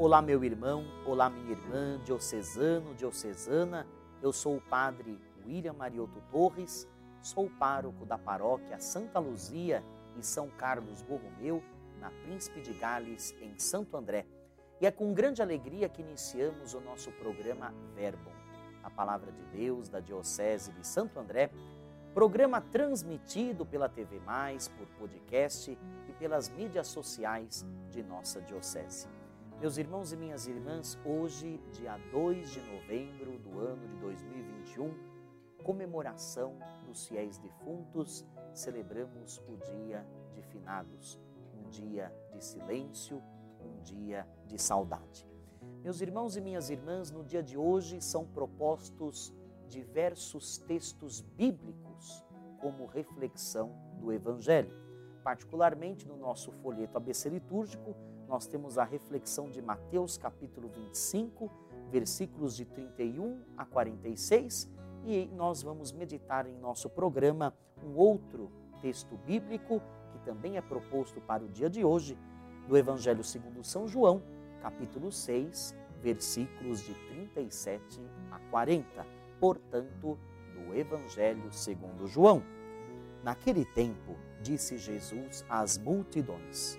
Olá, meu irmão, olá, minha irmã, diocesano, diocesana. Eu sou o padre William Marioto Torres, sou pároco da paróquia Santa Luzia e São Carlos Borromeu, na Príncipe de Gales, em Santo André. E é com grande alegria que iniciamos o nosso programa Verbo, a palavra de Deus da Diocese de Santo André, programa transmitido pela TV Mais, por podcast e pelas mídias sociais de nossa Diocese. Meus irmãos e minhas irmãs, hoje, dia 2 de novembro do ano de 2021, comemoração dos fiéis defuntos, celebramos o dia de finados, um dia de silêncio, um dia de saudade. Meus irmãos e minhas irmãs, no dia de hoje são propostos diversos textos bíblicos como reflexão do Evangelho. Particularmente no nosso folheto ABC litúrgico, nós temos a reflexão de Mateus capítulo 25, versículos de 31 a 46, e nós vamos meditar em nosso programa um outro texto bíblico que também é proposto para o dia de hoje, do Evangelho segundo São João, capítulo 6, versículos de 37 a 40. Portanto, do Evangelho segundo João. Naquele tempo, disse Jesus às multidões: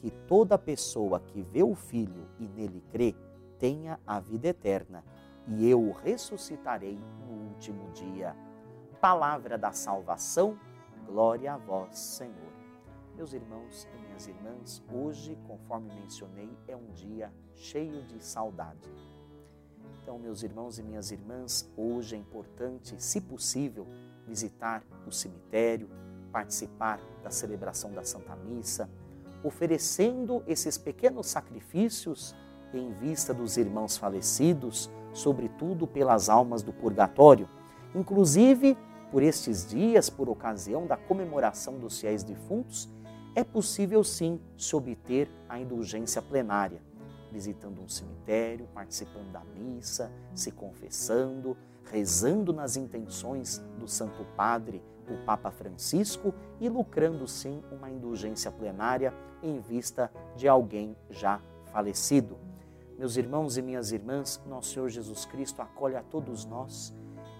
que toda pessoa que vê o Filho e nele crê tenha a vida eterna, e eu o ressuscitarei no último dia. Palavra da salvação, glória a vós, Senhor. Meus irmãos e minhas irmãs, hoje, conforme mencionei, é um dia cheio de saudade. Então, meus irmãos e minhas irmãs, hoje é importante, se possível, visitar o cemitério, participar da celebração da Santa Missa, oferecendo esses pequenos sacrifícios em vista dos irmãos falecidos, sobretudo pelas almas do purgatório. Inclusive, por estes dias, por ocasião da comemoração dos fiéis defuntos, é possível sim se obter a indulgência plenária, visitando um cemitério, participando da missa, se confessando, rezando nas intenções do Santo Padre o Papa Francisco e lucrando sim uma indulgência plenária em vista de alguém já falecido. Meus irmãos e minhas irmãs, nosso Senhor Jesus Cristo acolhe a todos nós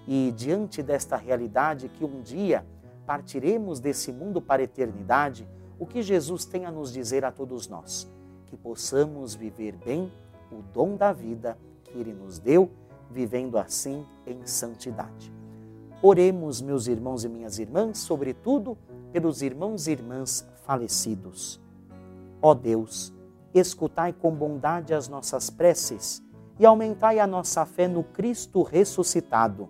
e diante desta realidade que um dia partiremos desse mundo para a eternidade, o que Jesus tem a nos dizer a todos nós? Que possamos viver bem o dom da vida que Ele nos deu, vivendo assim em santidade. Oremos, meus irmãos e minhas irmãs, sobretudo pelos irmãos e irmãs falecidos. Ó Deus, escutai com bondade as nossas preces e aumentai a nossa fé no Cristo ressuscitado,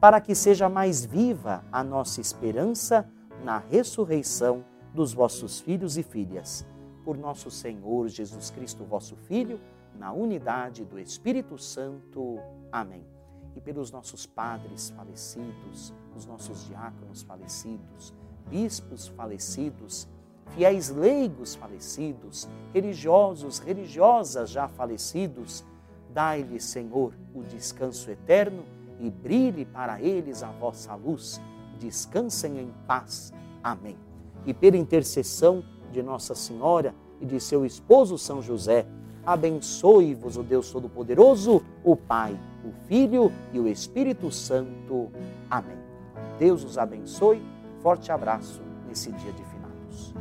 para que seja mais viva a nossa esperança na ressurreição dos vossos filhos e filhas. Por nosso Senhor Jesus Cristo, vosso Filho, na unidade do Espírito Santo. Amém e pelos nossos padres falecidos, os nossos diáconos falecidos, bispos falecidos, fiéis leigos falecidos, religiosos, religiosas já falecidos, dai-lhe, Senhor, o descanso eterno e brilhe para eles a vossa luz. Descansem em paz. Amém. E pela intercessão de Nossa Senhora e de seu esposo São José, abençoe-vos o Deus Todo-Poderoso, o Pai o Filho e o Espírito Santo. Amém. Deus os abençoe. Forte abraço nesse dia de finados.